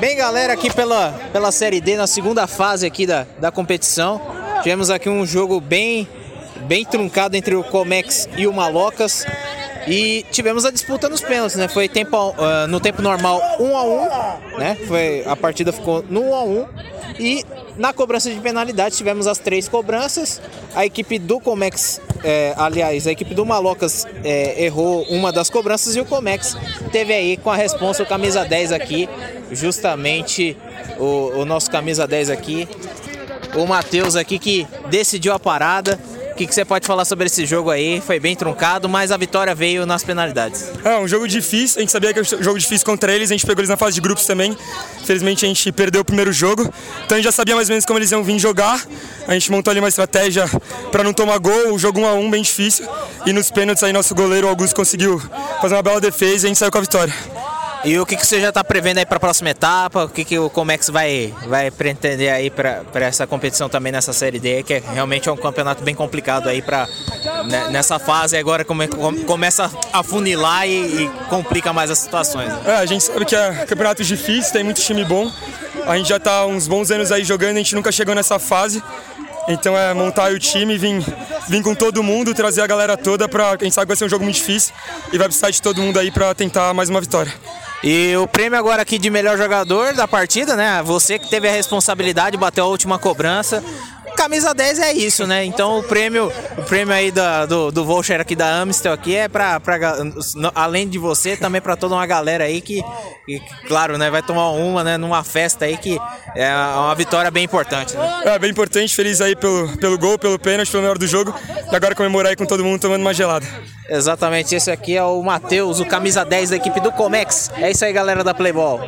Bem, galera, aqui pela, pela Série D, na segunda fase aqui da, da competição, tivemos aqui um jogo bem, bem truncado entre o Comex e o Malocas. E tivemos a disputa nos pênaltis, né? Foi tempo, uh, no tempo normal 1 um a 1 um, né? Foi, a partida ficou no 1 um a 1 E na cobrança de penalidade tivemos as três cobranças. A equipe do Comex, é, aliás, a equipe do Malocas é, errou uma das cobranças e o Comex teve aí com a responsa o camisa 10 aqui, justamente o, o nosso camisa 10 aqui, o Matheus aqui que decidiu a parada. O que, você pode falar sobre esse jogo aí? Foi bem truncado, mas a vitória veio nas penalidades. É, um jogo difícil. A gente sabia que era um jogo difícil contra eles. A gente pegou eles na fase de grupos também. Infelizmente a gente perdeu o primeiro jogo. Então a gente já sabia mais ou menos como eles iam vir jogar. A gente montou ali uma estratégia para não tomar gol. O jogo 1 a 1 bem difícil. E nos pênaltis aí nosso goleiro Augusto conseguiu fazer uma bela defesa e a gente saiu com a vitória. E o que, que você já está prevendo aí para a próxima etapa? O que, que o Comex vai, vai pretender aí para essa competição também nessa Série D, que é, realmente é um campeonato bem complicado aí para né, nessa fase agora come, começa a funilar e, e, complica mais as situações. É, a gente sabe que é campeonato difícil, tem muito time bom. A gente já está uns bons anos aí jogando, a gente nunca chegou nessa fase. Então é montar o time, vir, vir com todo mundo, trazer a galera toda para quem sabe vai ser um jogo muito difícil e vai precisar de todo mundo aí para tentar mais uma vitória. E o prêmio agora aqui de melhor jogador da partida, né? Você que teve a responsabilidade, bateu a última cobrança. Camisa 10 é isso, né? Então o prêmio, o prêmio aí do, do voucher aqui da Amstel aqui é pra, pra além de você, também para toda uma galera aí que, que, claro, né, vai tomar uma, né, numa festa aí que é uma vitória bem importante, né? É, bem importante, feliz aí pelo, pelo gol, pelo pênalti, pelo melhor do jogo. E agora comemorar aí com todo mundo tomando uma gelada. Exatamente, esse aqui é o Matheus, o camisa 10 da equipe do Comex. É isso aí, galera da Playball.